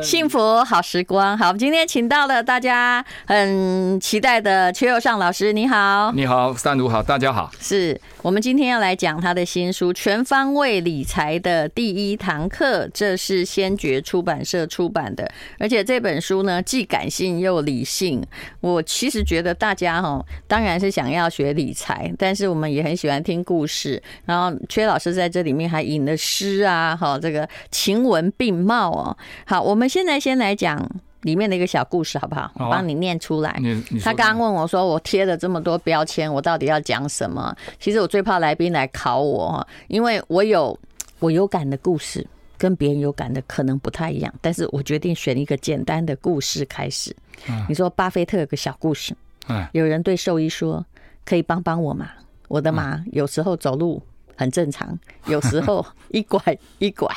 幸福好时光，好，我们今天请到了大家很期待的邱又尚老师，你好，你好，三如好，大家好，是我们今天要来讲他的新书《全方位理财的第一堂课》，这是先觉出版社出版的，而且这本书呢既感性又理性。我其实觉得大家哈，当然是想要学理财，但是我们也很喜欢听故事。然后邱老师在这里面还引了诗啊，哈，这个情文并茂哦。好，我们。我们现在先来讲里面的一个小故事，好不好？我帮你念出来。他刚刚问我说：“我贴了这么多标签，我到底要讲什么？”其实我最怕来宾来考我，因为我有我有感的故事，跟别人有感的可能不太一样。但是我决定选一个简单的故事开始。你说巴菲特有个小故事，有人对兽医说：“可以帮帮我吗？我的马有时候走路。”很正常，有时候 一拐一拐。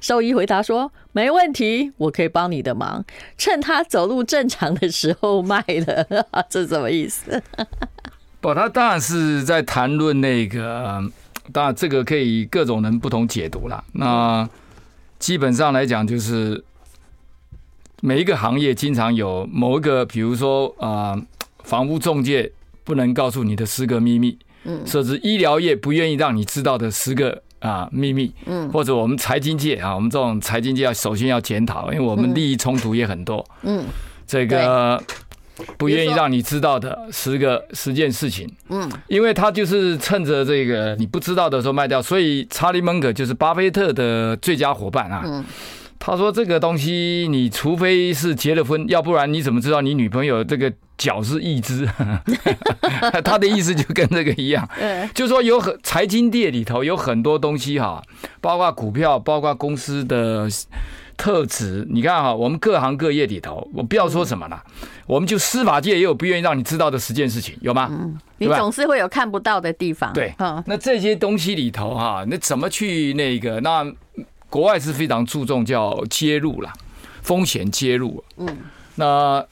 兽医回答说：“没问题，我可以帮你的忙。趁他走路正常的时候卖了。”这什么意思？不，他当然是在谈论那个，当然这个可以各种人不同解读了。那基本上来讲，就是每一个行业经常有某一个，比如说啊，房屋中介不能告诉你的十个秘密。嗯，甚至医疗业不愿意让你知道的十个啊秘密，嗯，或者我们财经界啊，我们这种财经界要首先要检讨，因为我们利益冲突也很多，嗯，这个不愿意让你知道的十个十件事情，嗯，因为他就是趁着这个你不知道的时候卖掉，所以查理芒格就是巴菲特的最佳伙伴啊，嗯，他说这个东西你除非是结了婚，要不然你怎么知道你女朋友这个？脚是一只，他的意思就跟这个一样，就说有很财经界里头有很多东西哈，包括股票，包括公司的特质。你看哈，我们各行各业里头，我不要说什么了，我们就司法界也有不愿意让你知道的十件事情，有吗？嗯，你总是会有看不到的地方。对，那这些东西里头哈，那怎么去那个？那国外是非常注重叫揭露啦，风险揭露。嗯，那。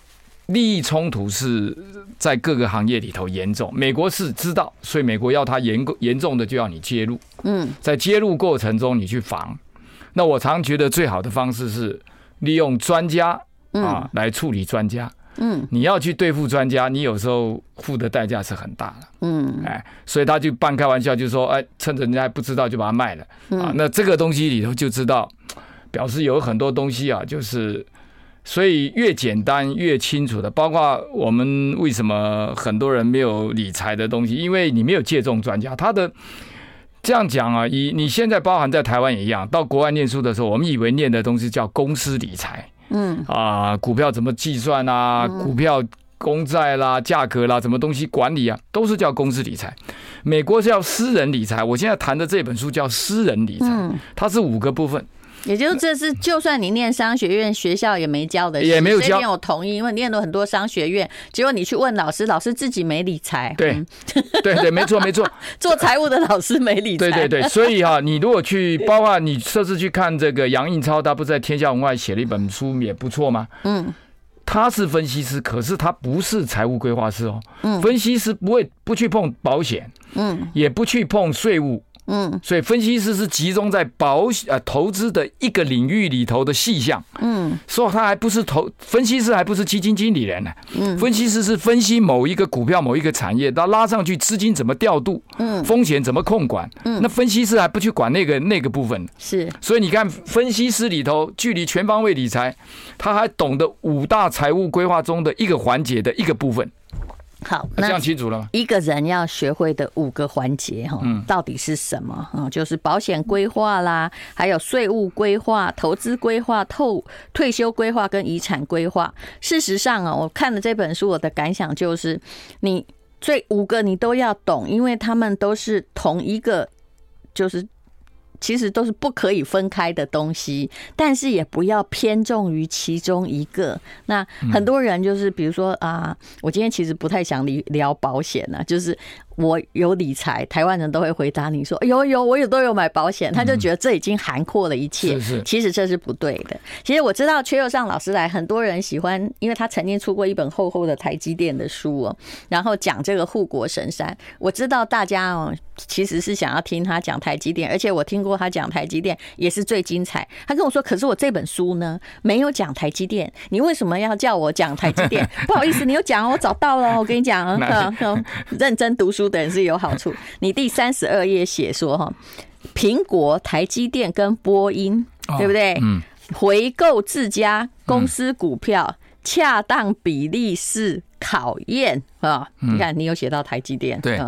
利益冲突是在各个行业里头严重，美国是知道，所以美国要他严严重的就要你介入。嗯，在介入过程中你去防。那我常觉得最好的方式是利用专家啊来处理专家。嗯，你要去对付专家，你有时候付的代价是很大的。嗯，哎，所以他就半开玩笑就说：“哎，趁着人家还不知道就把它卖了。”啊，那这个东西里头就知道，表示有很多东西啊，就是。所以越简单越清楚的，包括我们为什么很多人没有理财的东西，因为你没有借重专家。他的这样讲啊，以你现在包含在台湾也一样，到国外念书的时候，我们以为念的东西叫公司理财，嗯啊，股票怎么计算啊，股票公债啦、价格啦，什么东西管理啊，都是叫公司理财。美国是叫私人理财，我现在谈的这本书叫私人理财，它是五个部分。也就是这是，就算你念商学院，学校也没教的，也没有教。我同意，因为念了很多商学院，结果你去问老师，老师自己没理财。对，对对，没错没错。做财务的老师没理 财。对对对，所以哈，你如果去，包括你设置去看这个杨应超，他不是在天下文化写了一本书，也不错吗？嗯，他是分析师，可是他不是财务规划师哦。嗯，分析师不会不去碰保险，嗯，也不去碰税务。嗯，所以分析师是集中在保险呃投资的一个领域里头的细项。嗯，所以他还不是投分析师，还不是基金经理人呢。嗯，分析师是分析某一个股票、某一个产业，他拉上去资金怎么调度，嗯，风险怎么控管。嗯，那分析师还不去管那个那个部分。是，所以你看，分析师里头距离全方位理财，他还懂得五大财务规划中的一个环节的一个部分。好，那这样清楚了吗？一个人要学会的五个环节哈，到底是什么？嗯，就是保险规划啦，还有税务规划、投资规划、透退休规划跟遗产规划。事实上啊，我看了这本书，我的感想就是，你这五个你都要懂，因为他们都是同一个，就是。其实都是不可以分开的东西，但是也不要偏重于其中一个。那很多人就是，比如说啊，我今天其实不太想聊聊保险呢，就是我有理财，台湾人都会回答你说有有，我也都有买保险，他就觉得这已经涵括了一切。是是，其实这是不对的。其实我知道缺又上老师来，很多人喜欢，因为他曾经出过一本厚厚的台积电的书哦，然后讲这个护国神山。我知道大家哦，其实是想要听他讲台积电，而且我听过他讲台积电也是最精彩。他跟我说，可是我这本书呢没有讲台积电，你为什么要叫我讲台积电？不好意思，你有讲，我找到了，我跟你讲，认真读书的人是有好处。你第三十二页写说哈，苹果、台积电跟波音，对不对？嗯，回购自家公司股票，恰当比例是考验啊。你看，你有写到台积电，对。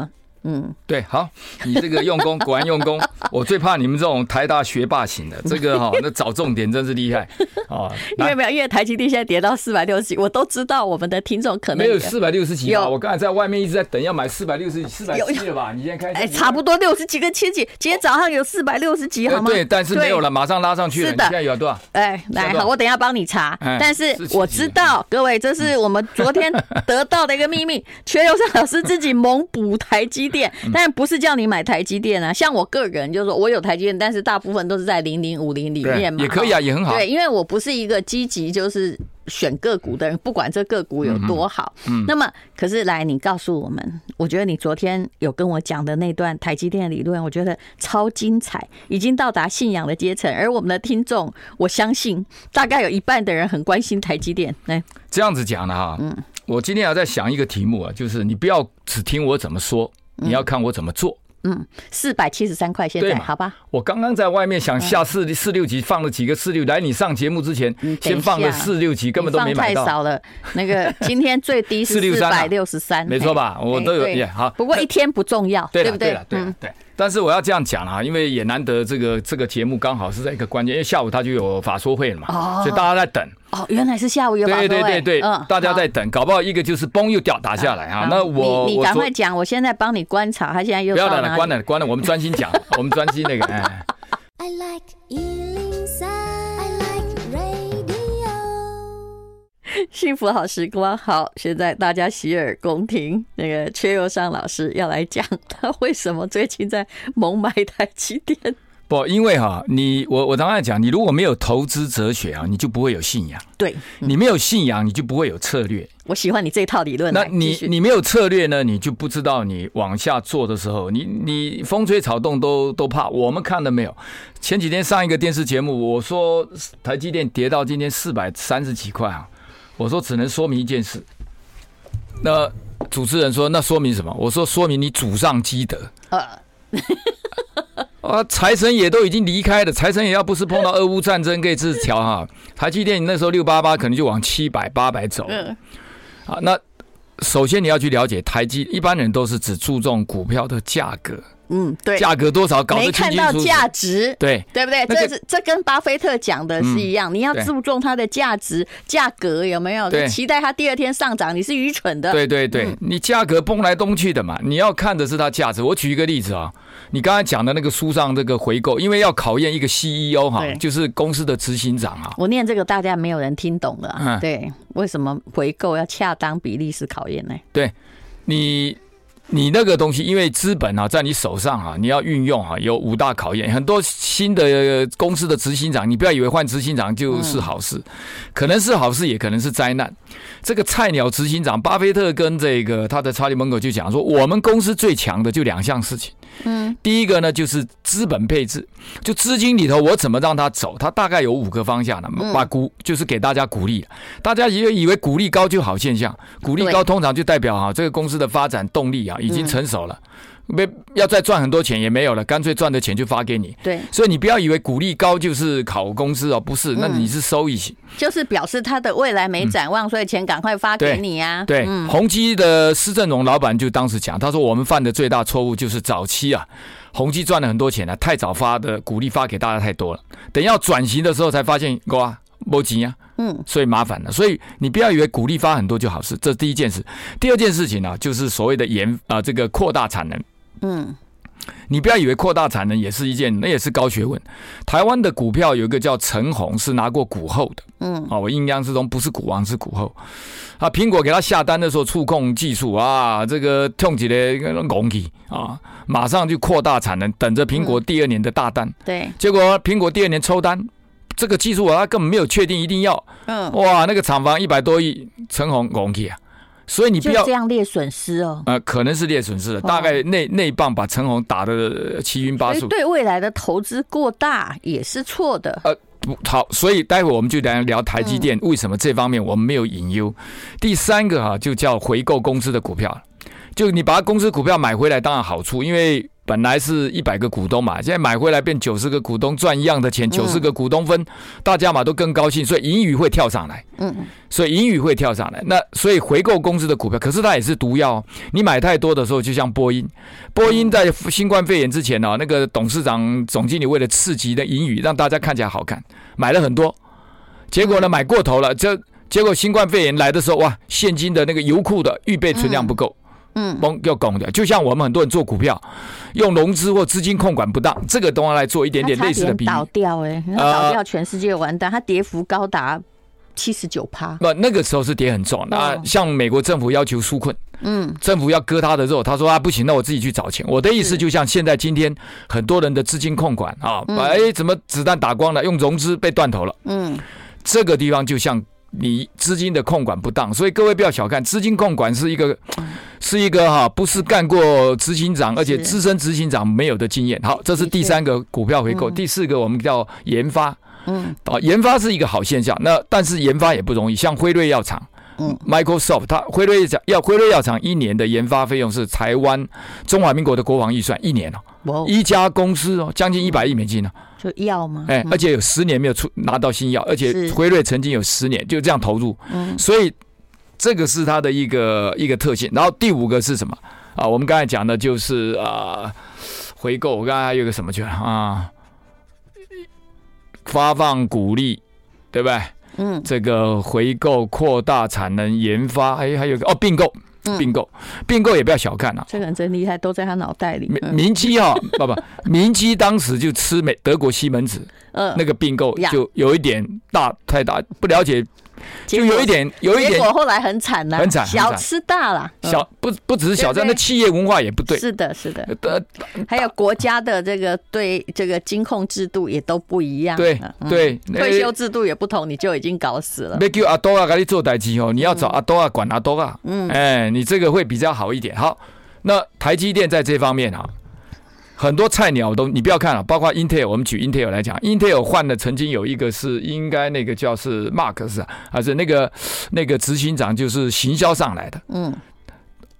嗯，对，好，你这个用功果然用功。我最怕你们这种台大学霸型的，这个哈，那找重点真是厉害啊！因为没有，因为台积电现在跌到四百六十几，我都知道我们的听众可能没有四百六十几。我刚才在外面一直在等，要买四百六十几、四百七了吧？你现在开始，哎，差不多六十几跟七几。今天早上有四百六十几，好吗？对，但是没有了，马上拉上去了。是的，现在有多少？哎，来，好，我等一下帮你查。但是我知道，各位，这是我们昨天得到的一个秘密，阙又上老师自己猛补台积电，但不是。是叫你买台积电啊？像我个人就是说，我有台积电，但是大部分都是在零零五零里面嘛，也可以啊，也很好。对，因为我不是一个积极就是选个股的人，不管这个股有多好。嗯。那么，可是来，你告诉我们，我觉得你昨天有跟我讲的那段台积电理论，我觉得超精彩，已经到达信仰的阶层。而我们的听众，我相信大概有一半的人很关心台积电。来，这样子讲的哈，嗯，我今天要在想一个题目啊，就是你不要只听我怎么说。你要看我怎么做。嗯，四百七十三块，现在好吧？我刚刚在外面想下四四六级，放了几个四六，来你上节目之前，先放了四六级，根本都没买到。太少了，那个 今天最低是四百六十三，没错吧？我都有也好。不过一天不重要，对不对？对对对。但是我要这样讲啊，因为也难得这个这个节目刚好是在一个关键，因为下午他就有法说会了嘛，所以大家在等。哦，原来是下午有。对对对对，大家在等，搞不好一个就是嘣又掉打下来啊。那我你你赶快讲，我现在帮你观察，他现在又不要了，关了关了，我们专心讲，我们专心那个哎。幸福好时光，好，现在大家洗耳恭听。那个阙又上老师要来讲，他为什么最近在猛买台积电？不，因为哈，你我我常常讲，你如果没有投资哲学啊，你就不会有信仰。对，你没有信仰，你就不会有策略。我喜欢你这套理论。那你你没有策略呢，你就不知道你往下做的时候，你你风吹草动都都怕。我们看了没有？前几天上一个电视节目，我说台积电跌到今天四百三十几块啊。我说只能说明一件事，那主持人说那说明什么？我说说明你祖上积德。啊，财神也都已经离开了，财神也要不是碰到俄乌战争，可以自调哈。台积电那时候六八八可能就往七百八百走。啊，那首先你要去了解台积，一般人都是只注重股票的价格。嗯，对，价格多少搞得清清楚楚，没看到价值，对，对不对？这是这跟巴菲特讲的是一样，你要注重它的价值，价格有没有？对，期待它第二天上涨，你是愚蠢的。对对对，你价格崩来崩去的嘛，你要看的是它价值。我举一个例子啊，你刚才讲的那个书上这个回购，因为要考验一个 CEO 哈，就是公司的执行长啊。我念这个大家没有人听懂了，嗯，对，为什么回购要恰当比例是考验呢？对，你。你那个东西，因为资本啊在你手上啊，你要运用啊，有五大考验。很多新的公司的执行长，你不要以为换执行长就是好事，可能是好事，也可能是灾难。这个菜鸟执行长巴菲特跟这个 他的查理蒙格就讲说，我们公司最强的就两项事情。嗯，第一个呢就是资本配置，就资金里头我怎么让它走，它大概有五个方向的，把股就是给大家鼓励。大家以为以为鼓励高就好现象，鼓励高通常就代表哈这个公司的发展动力啊已经成熟了。没要再赚很多钱也没有了，干脆赚的钱就发给你。对，所以你不要以为股利高就是考公司哦，不是，那你是收益型，就是表示他的未来没展望，所以钱赶快发给你呀。对，宏基的施正荣老板就当时讲，他说我们犯的最大错误就是早期啊，宏基赚了很多钱了，太早发的股利发给大家太多了，等要转型的时候才发现哇没钱啊，嗯，所以麻烦了。所以你不要以为股利发很多就好事，这是第一件事。第二件事情呢，就是所谓的研啊这个扩大产能。嗯，你不要以为扩大产能也是一件，那也是高学问。台湾的股票有一个叫陈红，是拿过股后的，嗯，啊，我印象之中不是股王是股后。啊，苹果给他下单的时候，触控技术啊，这个痛起来拱起啊，马上就扩大产能，等着苹果第二年的大单。嗯、对，结果苹果第二年抽单，这个技术啊，他根本没有确定一定要。嗯，哇，那个厂房一百多亿，陈红拱起啊。所以你不要这样列损失哦。呃，可能是列损失了，大概那那一棒把陈红打的七晕八素。对未来的投资过大也是错的。呃，不好，所以待会我们就来聊台积电为什么这方面我们没有隐忧。第三个哈，就叫回购公司的股票，就你把公司股票买回来，当然好处，因为。本来是一百个股东嘛，现在买回来变九十个股东赚一样的钱，九十个股东分，大家嘛都更高兴，所以盈余会跳上来。嗯，所以盈余会跳上来。那所以回购公司的股票，可是它也是毒药。你买太多的时候，就像波音，波音在新冠肺炎之前呢，那个董事长、总经理为了刺激的盈余，让大家看起来好看，买了很多，结果呢买过头了，这结果新冠肺炎来的时候，哇，现金的那个油库的预备存量不够。嗯，崩要拱的，就像我们很多人做股票，用融资或资金控管不当，这个都要来做一点点类似的比喻。倒掉哎，倒掉全世界完蛋，它跌幅高达七十九趴。不，那个时候是跌很重。那像美国政府要求纾困，嗯，政府要割他的肉，他说啊不行，那我自己去找钱。我的意思就像现在今天很多人的资金控管啊，哎，怎么子弹打光了，用融资被断头了。嗯，这个地方就像。你资金的控管不当，所以各位不要小看资金控管是一个，是一个哈，不是干过执行长，而且资深执行长没有的经验。好，这是第三个股票回购，第四个我们叫研发，嗯，啊，研发是一个好现象。那但是研发也不容易，像辉瑞药厂，嗯，Microsoft，它辉瑞药要辉瑞药厂一年的研发费用是台湾中华民国的国防预算一年哦，一家公司哦，将近一百亿美金呢。就药吗？哎，而且有十年没有出拿到新药，而且辉瑞曾经有十年就这样投入，嗯，所以这个是它的一个一个特性。然后第五个是什么啊？我们刚才讲的就是啊，回购。我刚才还有个什么去了啊？发放鼓励，对不对？嗯，这个回购、扩大产能、研发，还还有个哦，并购。并购，并购也不要小看啊！这个人真厉害，都在他脑袋里。明明基哈，不不，明基当时就吃美德国西门子，嗯，那个并购就有一点大太大，不了解。就有一点，有一点，结果后来很惨呐，很惨，小吃大了，小不不只是小，这样的企业文化也不对，是的，是的，还有国家的这个对这个金控制度也都不一样，对对，退休制度也不同，你就已经搞死了。没叫阿多啊，给你做代机哦，你要找阿多啊，管阿多啊，嗯，哎，你这个会比较好一点。好，那台积电在这方面啊。很多菜鸟都你不要看了，包括 Intel，我们举 Intel 来讲，Intel 换的曾经有一个是应该那个叫是 Mark 是还是那个那个执行长就是行销上来的，嗯，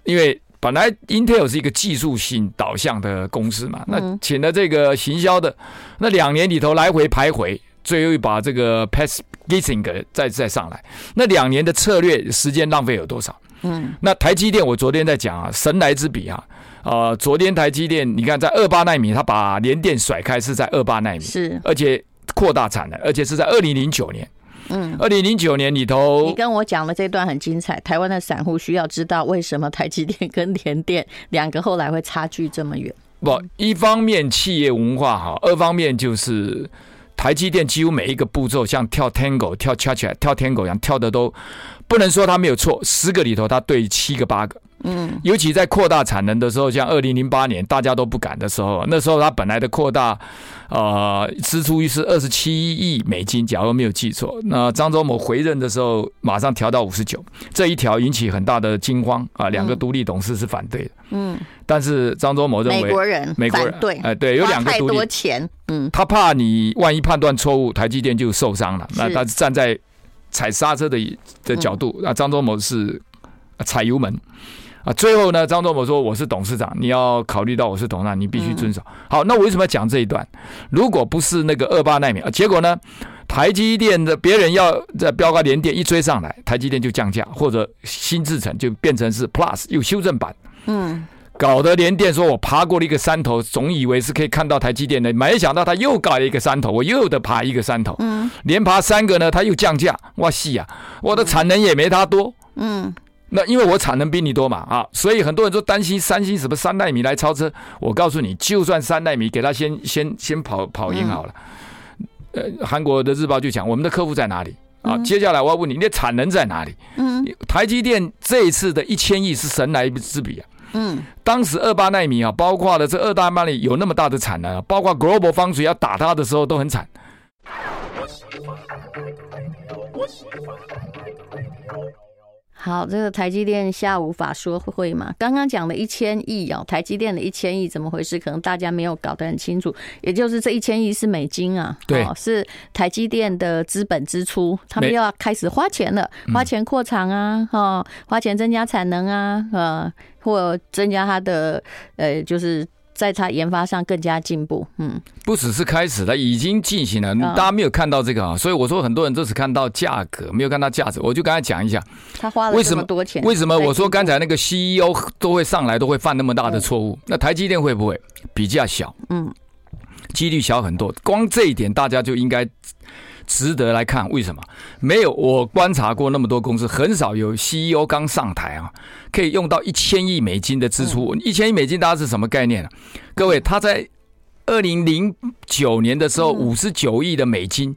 因为本来 Intel 是一个技术性导向的公司嘛，那请了这个行销的，那两年里头来回徘徊，最后把这个 Pat Gelsinger 再再上来，那两年的策略时间浪费有多少？嗯，那台积电我昨天在讲啊，神来之笔啊。呃，昨天台积电，你看在二八纳米，它把联电甩开是在二八纳米，是，而且扩大产能，而且是在二零零九年。嗯，二零零九年里头，你跟我讲的这段很精彩。台湾的散户需要知道为什么台积电跟联电两个后来会差距这么远？不，一方面企业文化好，二方面就是台积电几乎每一个步骤像跳 Tango、跳 Cha Cha、跳 Tango 一样跳的都不能说它没有错，十个里头它对七个八个。嗯，尤其在扩大产能的时候，像二零零八年大家都不敢的时候，那时候他本来的扩大，呃，支出是二十七亿美金，假如没有记错。那张忠谋回任的时候，马上调到五十九，这一条引起很大的惊慌啊！两个独立董事是反对的。嗯，但是张忠谋认为美国人美国人对，哎对，有两个独立，太多钱，嗯，他怕你万一判断错误，台积电就受伤了。那他是站在踩刹车的的角度，那张忠谋是踩油门。啊，最后呢，张忠谋说：“我是董事长，你要考虑到我是董事长，你必须遵守。嗯”好，那我为什么要讲这一段？如果不是那个二八奈米，结果呢，台积电的别人要在标高联电一追上来，台积电就降价，或者新制程就变成是 Plus 又修正版。嗯，搞得联电说：“我爬过了一个山头，总以为是可以看到台积电的，没想到他又搞了一个山头，我又得爬一个山头。嗯，连爬三个呢，他又降价。哇西呀，我的产能也没他多。嗯。”那因为我产能比你多嘛啊，所以很多人都担心三星什么三纳米来超车。我告诉你，就算三纳米给他先先先跑跑赢好了。呃，韩国的日报就讲我们的客户在哪里啊？接下来我要问你，你的产能在哪里？嗯，台积电这一次的一千亿是神来之笔啊。嗯，当时二八纳米啊，包括了这二大纳米有那么大的产能啊，包括 Global Foundries 要打他的时候都很惨。好，这个台积电下午法说会嘛，刚刚讲的一千亿哦，台积电的一千亿怎么回事？可能大家没有搞得很清楚。也就是这一千亿是美金啊，对，是台积电的资本支出，他们又要开始花钱了，花钱扩厂啊，哈，花钱增加产能啊，呃，或增加它的呃，就是。在它研发上更加进步，嗯，不只是开始了，已经进行了。大家没有看到这个啊，所以我说很多人都只看到价格，没有看到价值。我就刚才讲一下，他花了这么多钱，为什么？为什么我说刚才那个 CEO 都会上来，都会犯那么大的错误？那台积电会不会比较小？嗯，几率小很多。光这一点，大家就应该。值得来看，为什么？没有我观察过那么多公司，很少有 CEO 刚上台啊，可以用到一千亿美金的支出。一千亿美金，大家是什么概念啊？各位，他在二零零九年的时候，五十九亿的美金，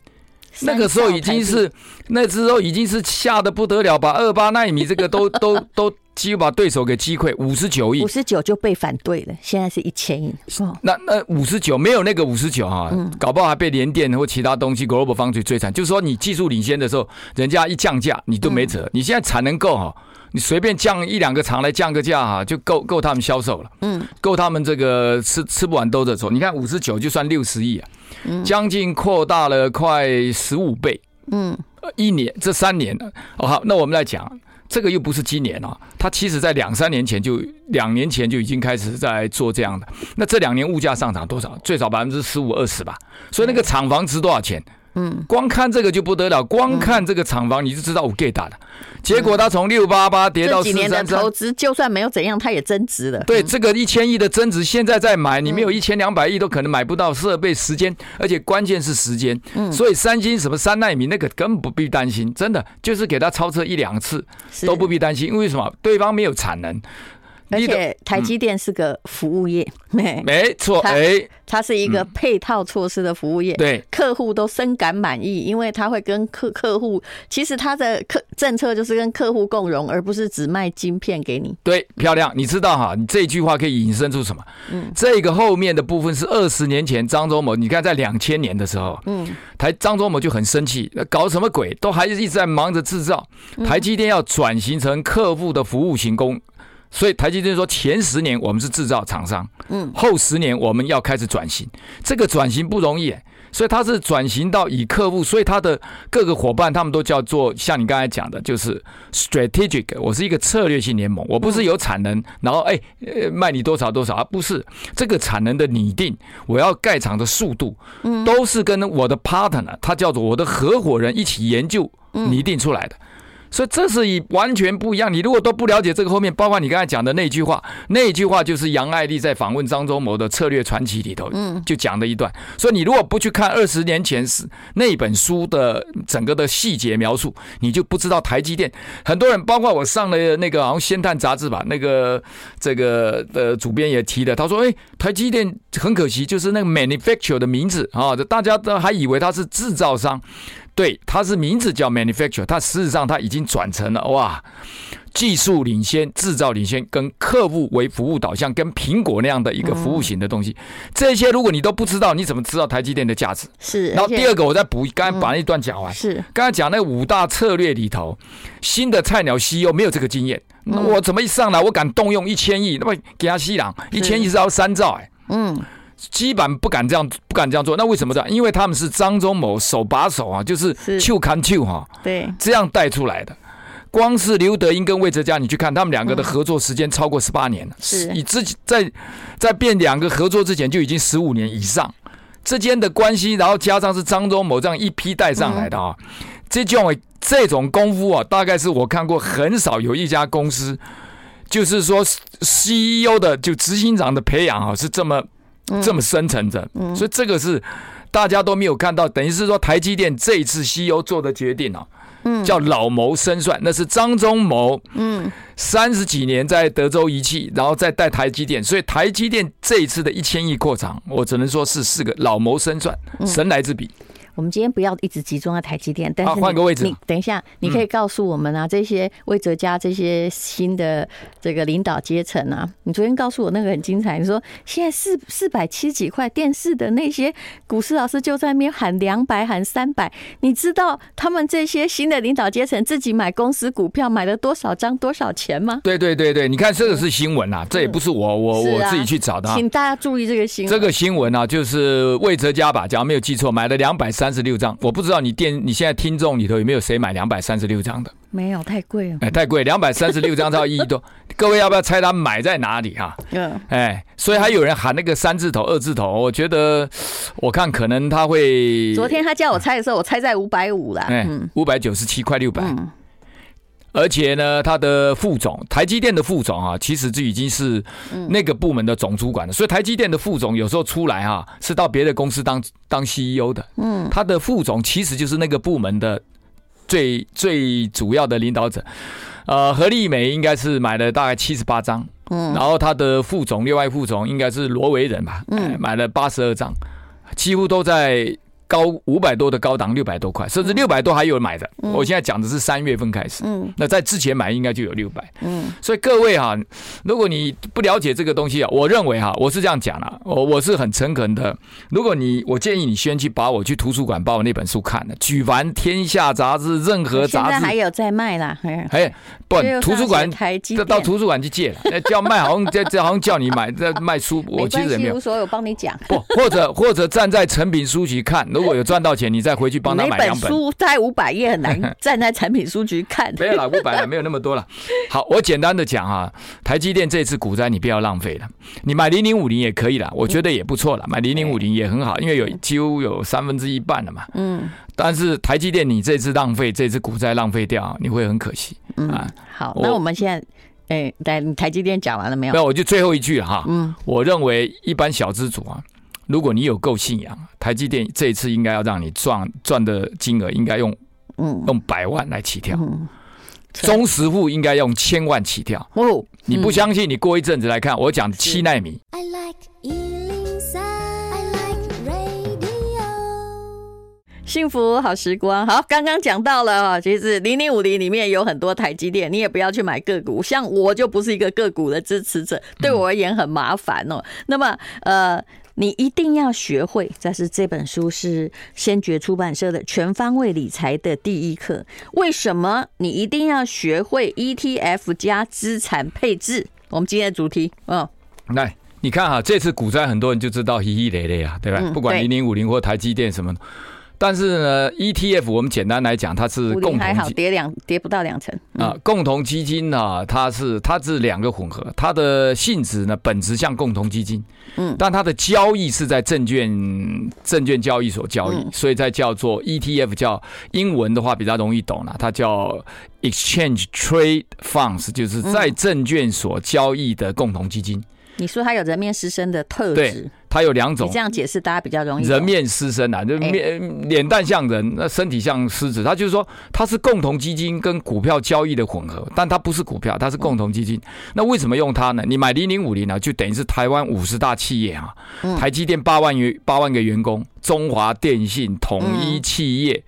那个时候已经是那时候已经是吓得不得了，把二八纳米这个都都都。几乎把对手给击溃，五十九亿，五十九就被反对了，现在是一千亿。那那五十九没有那个五十九哈，搞不好还被联电或其他东西 Global Foundries 最惨。就是说你技术领先的时候，人家一降价，你都没辙。你现在产能够哈，你随便降一两个厂来降个价哈，就够够他们销售了。嗯，够他们这个吃吃不完兜着走。你看五十九就算六十亿啊，将近扩大了快十五倍。嗯，一年这三年了。哦好，那我们来讲。这个又不是今年啊，它其实在两三年前就两年前就已经开始在做这样的。那这两年物价上涨多少？最少百分之十五二十吧。所以那个厂房值多少钱？光看这个就不得了，光看这个厂房你就知道我 get 大了。结果它从六八八跌到四三三，几年的投资就算没有怎样，它也增值了。对，这个一千亿的增值，现在再买，你没有一千两百亿都可能买不到设备、时间，而且关键是时间。嗯，所以三星什么三纳米那个根本不必担心，真的就是给它超车一两次都不必担心，因为什么？对方没有产能。而且台积电是个服务业，没没错，哎，它是一个配套措施的服务业，对，客户都深感满意，因为他会跟客客户，其实他的客政策就是跟客户共荣，而不是只卖晶片给你。对，漂亮，你知道哈，你这句话可以引申出什么？嗯，这个后面的部分是二十年前张忠谋，你看在两千年的时候，嗯，台张忠谋就很生气，搞什么鬼，都还是一直在忙着制造，台积电要转型成客户的服务型工。所以台积电说，前十年我们是制造厂商，嗯，后十年我们要开始转型，这个转型不容易，所以它是转型到以客户，所以它的各个伙伴他们都叫做像你刚才讲的，就是 strategic，我是一个策略性联盟，我不是有产能，然后哎，卖你多少多少，而不是。这个产能的拟定，我要盖厂的速度，嗯。都是跟我的 partner，他叫做我的合伙人一起研究拟定出来的。所以这是以完全不一样。你如果都不了解这个后面，包括你刚才讲的那句话，那句话就是杨爱丽在访问张忠谋的策略传奇里头，嗯，就讲的一段。所以你如果不去看二十年前是那本书的整个的细节描述，你就不知道台积电。很多人，包括我上了那个好像《先探》杂志吧，那个这个的主编也提了，他说：“哎，台积电很可惜，就是那个 manufacture 的名字啊，大家都还以为他是制造商。”对，它是名字叫 manufacture，它事实上它已经转成了哇，技术领先、制造领先，跟客户为服务导向，跟苹果那样的一个服务型的东西。这些如果你都不知道，你怎么知道台积电的价值？是。然后第二个，我再补，刚才把那一段讲完。是。刚才讲那五大策略里头，新的菜鸟 CEO 没有这个经验，我怎么一上来我敢动用一千亿？那么给他吸朗一千亿是要三兆哎。嗯。基本不敢这样，不敢这样做。那为什么这样？因为他们是张忠谋手把手啊，就是手牵手哈，对，这样带出来的。光是刘德英跟魏哲家，你去看他们两个的合作时间超过十八年了。是，你自己在在变两个合作之前就已经十五年以上之间的关系，然后加上是张忠谋这样一批带上来的啊，这种这种功夫啊，大概是我看过很少有一家公司，就是说 CEO 的就执行长的培养啊，是这么。这么深层着，所以这个是大家都没有看到，等于是说台积电这一次 CEO 做的决定啊，嗯，叫老谋深算，那是张忠谋，嗯，三十几年在德州仪器，然后再带台积电，所以台积电这一次的一千亿扩厂，我只能说是四个老谋深算，神来之笔。我们今天不要一直集中在台积电，但是换个位置。你等一下，你可以告诉我们啊，这些魏哲家这些新的这个领导阶层啊，你昨天告诉我那个很精彩，你说现在四四百七十几块电视的那些股市老师就在那边喊两百喊三百，你知道他们这些新的领导阶层自己买公司股票买了多少张多少钱吗？对对对对，你看这个是新闻啊，这也不是我我我自己去找的，请大家注意这个新闻。这个新闻啊，就是魏哲家吧，假如没有记错，买了两百三。三十六张，我不知道你电你现在听众里头有没有谁买两百三十六张的？没有，太贵了。哎，太贵，两百三十六 张要一亿多。各位要不要猜他买在哪里哈？嗯，哎，所以还有人喊那个三字头、二字头，我觉得我看可能他会。昨天他叫我猜的时候，我猜在五百五啦。嗯，五百九十七块六百。而且呢，他的副总，台积电的副总啊，其实就已经是那个部门的总主管了。所以台积电的副总有时候出来哈，是到别的公司当当 CEO 的。嗯，他的副总其实就是那个部门的最最主要的领导者。呃，何丽美应该是买了大概七十八张。嗯，然后他的副总，另外副总应该是罗维仁吧？嗯，买了八十二张，几乎都在。高五百多的高档六百多块，甚至六百多还有买的。嗯、我现在讲的是三月份开始，嗯，那在之前买应该就有六百，嗯，所以各位哈，如果你不了解这个东西啊，我认为哈，我是这样讲啦，我我是很诚恳的。如果你，我建议你先去把我去图书馆把我那本书看了，举凡天下杂志，任何杂志。现在还有在卖啦，哎，不，图书馆到图书馆去借了，叫卖好像这这好像叫你买在卖书，我其实也没有，无所谓，我帮你讲，不，或者或者站在成品书籍看。如 果有赚到钱，你再回去帮他买两本。书在五百页很难 站在产品书局看。没有了，五百了，没有那么多了。好，我简单的讲啊，台积电这次股灾你不要浪费了，你买零零五零也可以了，我觉得也不错了，买零零五零也很好，因为有几乎有三分之一半了嘛。嗯。但是台积电你这次浪费，这次股灾浪费掉，你会很可惜。嗯。好，那我们现在，哎，台台积电讲完了没有？没有，我就最后一句哈。嗯。我认为一般小资主啊。如果你有够信仰，台积电这一次应该要让你赚赚的金额应该用嗯用百万来起跳，中实户应该用千万起跳。哦，你不相信？你过一阵子来看，我讲七纳米。幸福好时光，好，刚刚讲到了啊，其实零零五零里面有很多台积电，你也不要去买个股，像我就不是一个个股的支持者，对我而言很麻烦哦。那么呃。你一定要学会，这是这本书是先觉出版社的全方位理财的第一课。为什么你一定要学会 ETF 加资产配置？我们今天的主题，嗯，来，你看哈，这次股灾很多人就知道稀稀累累啊，对吧？不管零零五零或台积电什么。但是呢，ETF 我们简单来讲，它是共同还好跌两跌不到两成啊。共同基金呢，它是它是两个混合，它的性质呢本质像共同基金，嗯，但它的交易是在证券证券交易所交易，所以在叫做 ETF，叫英文的话比较容易懂了，它叫 Exchange Trade Funds，就是在证券所交易的共同基金。你说他有人面狮身的特质？对，它有两种。你这样解释，大家比较容易。人面狮身啊，就面脸蛋像人，那身体像狮子。他就是说，它是共同基金跟股票交易的混合，但它不是股票，它是共同基金。那为什么用它呢？你买零零五零呢，就等于是台湾五十大企业啊，台积电八万员八万个员工，中华电信、统一企业。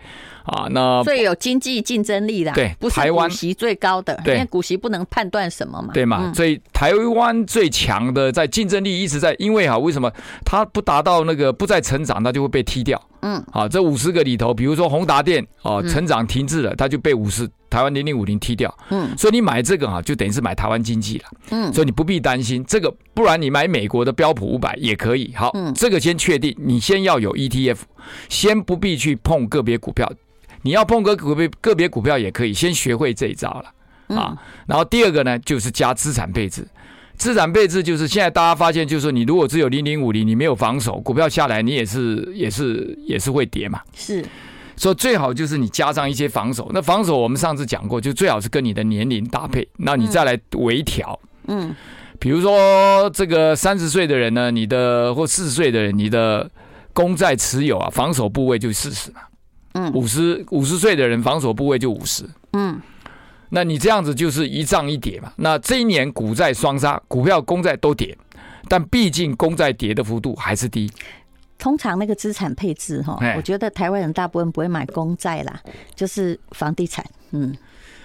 啊，那最有经济竞争力的，对，不是股息最高的，对，因为股息不能判断什么嘛，对嘛？所以台湾最强的在竞争力一直在，因为啊，为什么它不达到那个不再成长，它就会被踢掉？嗯，啊，这五十个里头，比如说宏达电哦，成长停滞了，它就被五十台湾零零五零踢掉。嗯，所以你买这个哈，就等于是买台湾经济了。嗯，所以你不必担心这个，不然你买美国的标普五百也可以。好，这个先确定，你先要有 ETF，先不必去碰个别股票。你要碰个个别个别股票也可以，先学会这一招了啊。然后第二个呢，就是加资产配置。资产配置就是现在大家发现，就是说你如果只有零零五零，你没有防守，股票下来你也是也是也是会跌嘛。是，所以最好就是你加上一些防守。那防守我们上次讲过，就最好是跟你的年龄搭配，那你再来微调。嗯，比如说这个三十岁的人呢，你的或四十岁的人，你的。公债持有啊，防守部位就四十嘛。嗯，五十五十岁的人防守部位就五十。嗯，那你这样子就是一涨一跌嘛。那这一年股债双杀，股票、公债都跌，但毕竟公债跌的幅度还是低。通常那个资产配置哈，我觉得台湾人大部分不会买公债啦，就是房地产。嗯，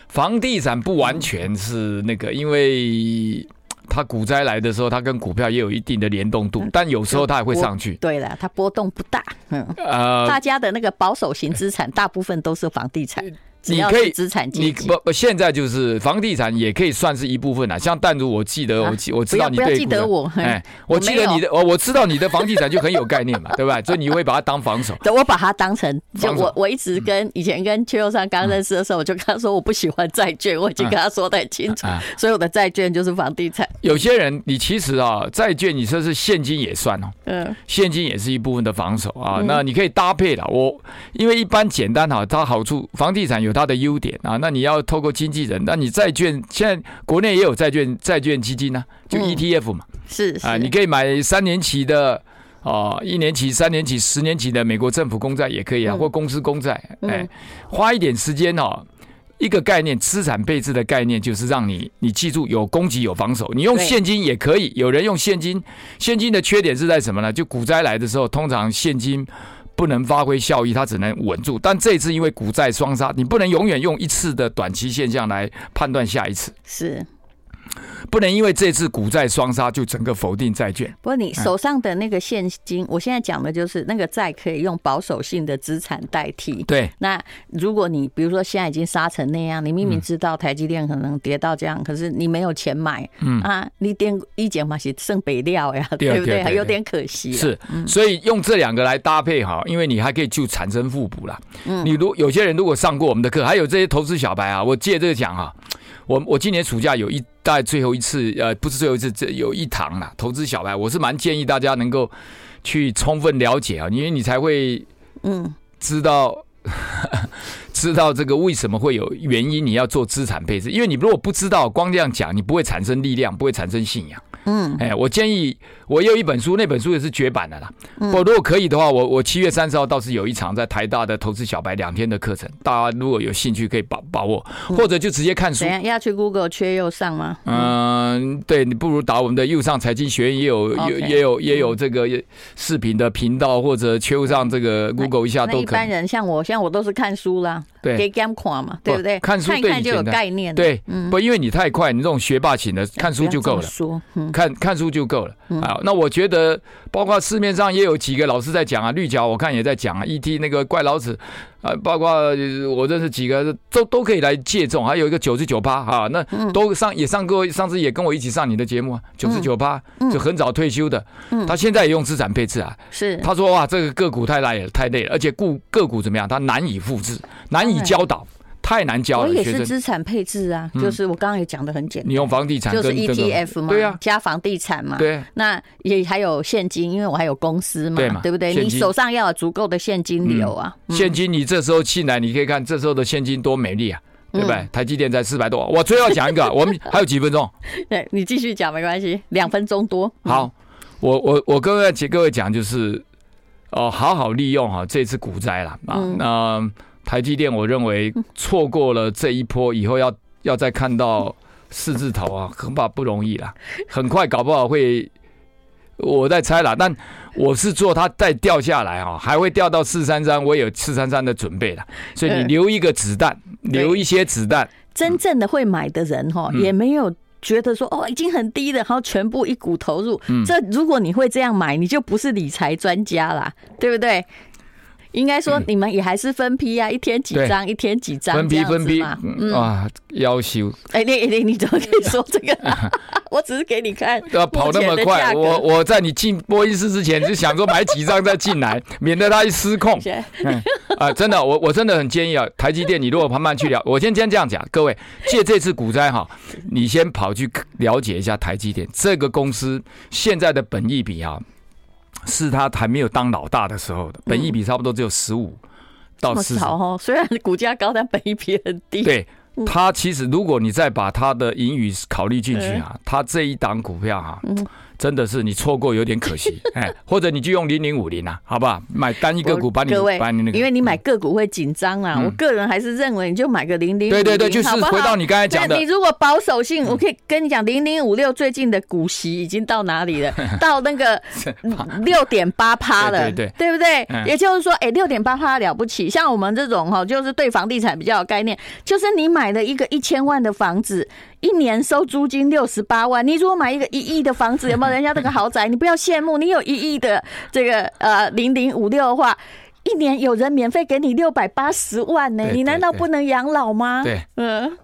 房地产不完全是那个，因为它股灾来的时候，它跟股票也有一定的联动度，但有时候它也会上去。对了，它波动不大。嗯，呃，大家的那个保守型资产大部分都是房地产。你可以资产，你不不现在就是房地产也可以算是一部分啊。像淡如，我记得我记我知道你对，记得我哎，我记得你的我我知道你的房地产就很有概念嘛，对吧？所以你会把它当防守。我把它当成就我我一直跟以前跟邱佑山刚认识的时候，我就跟他说我不喜欢债券，我已经跟他说得很清楚，所以我的债券就是房地产。有些人你其实啊，债券你说是现金也算哦，嗯，现金也是一部分的防守啊。那你可以搭配了，我因为一般简单哈，它好处房地产有它的优点啊。啊，那你要透过经纪人，那你债券现在国内也有债券债券基金呢、啊，就 ETF 嘛，嗯、是，是啊，你可以买三年期的哦，一年期、三年期、十年期的美国政府公债也可以啊，嗯、或公司公债，哎，花一点时间哦，一个概念，资产配置的概念就是让你你记住有攻击有防守，你用现金也可以，有人用现金，现金的缺点是在什么呢？就股灾来的时候，通常现金。不能发挥效益，它只能稳住。但这一次因为股债双杀，你不能永远用一次的短期现象来判断下一次。是。不能因为这次股债双杀就整个否定债券。不过你手上的那个现金，我现在讲的就是那个债可以用保守性的资产代替。对。那如果你比如说现在已经杀成那样，你明明知道台积电可能跌到这样，可是你没有钱买，嗯啊，你点一减嘛是剩北料呀，对不对？还有点可惜。是，所以用这两个来搭配哈，因为你还可以就产生互补啦。嗯。你如有些人如果上过我们的课，还有这些投资小白啊，我借这个讲哈。我我今年暑假有一大概最后一次，呃，不是最后一次，这有一堂啦。投资小白，我是蛮建议大家能够去充分了解啊，因为你才会嗯知道、嗯、知道这个为什么会有原因，你要做资产配置。因为你如果不知道，光这样讲，你不会产生力量，不会产生信仰。嗯，哎，我建议我有一本书，那本书也是绝版的啦。我如果可以的话，我我七月三十号倒是有一场在台大的投资小白两天的课程，大家如果有兴趣可以把把握，或者就直接看书。要去 Google 缺右上吗？嗯，对，你不如打我们的右上财经学院也有有也有也有这个视频的频道，或者缺右上这个 Google 一下都可以。一般人像我，像我都是看书啦，对，给 game 看嘛，对不对？看书看一看就有概念。对，不，因为你太快，你这种学霸型的看书就够了。说，看看书就够了啊！那我觉得，包括市面上也有几个老师在讲啊，绿角我看也在讲啊，ET 那个怪老子啊，包括我认识几个都都可以来借重，还有一个九十九趴哈，那都上也上过，上次也跟我一起上你的节目啊，九十九趴就很早退休的，他现在也用资产配置啊，是。他说哇，这个个股太累了，太累了，而且故个股怎么样，他难以复制，难以教导。太难教了。我也是资产配置啊，就是我刚刚也讲的很简单。你用房地产，就是 ETF 嘛，对啊，加房地产嘛，对。那也还有现金，因为我还有公司嘛，对不对？你手上要有足够的现金流啊。现金，你这时候进来，你可以看这时候的现金多美丽啊，对不对？台积电才四百多，我最后要讲一个，我们还有几分钟。对，你继续讲没关系，两分钟多。好，我我我各位各位讲就是，哦，好好利用哈这次股灾了啊，那。台积电，我认为错过了这一波以后，要要再看到四字头啊，恐怕不容易了。很快搞不好会，我在猜啦。但我是做它再掉下来啊，还会掉到四三三，我有四三三的准备了。所以你留一个子弹，留一些子弹。真正的会买的人哈，也没有觉得说哦已经很低了，然后全部一股投入。这如果你会这样买，你就不是理财专家啦，对不对？应该说你们也还是分批啊，一天几张，一天几张，分批分批哇，要求。哎，你你你怎么可以说这个？我只是给你看。要跑那么快，我我在你进播音室之前就想说买几张再进来，免得他一失控。啊，真的，我我真的很建议啊，台积电，你如果慢慢去聊，我先先这样讲，各位借这次股灾哈，你先跑去了解一下台积电这个公司现在的本益比哈。是他还没有当老大的时候的，本益比差不多只有十五到四十。哦，虽然股价高，但本益比很低。对，他其实如果你再把他的盈余考虑进去啊，他这一档股票哈，真的是你错过有点可惜，哎，或者你就用零零五零啊，好不好？买单一个股把你把你那个，因为你买个股会紧张啊。我个人还是认为你就买个零零五零，对对对，就是回到你刚才讲的。你如果保守性，我可以跟你讲，零零五六最近的股息已经到哪里了？到那个 六点八趴了，对对，对不对？也就是说，哎，六点八趴了不起。像我们这种哈，就是对房地产比较有概念，就是你买了一个一千万的房子。一年收租金六十八万，你如果买一个一亿的房子，有没有 人家这个豪宅？你不要羡慕，你有一亿的这个呃零零五六的话，一年有人免费给你六百八十万呢，你难道不能养老吗？对，嗯，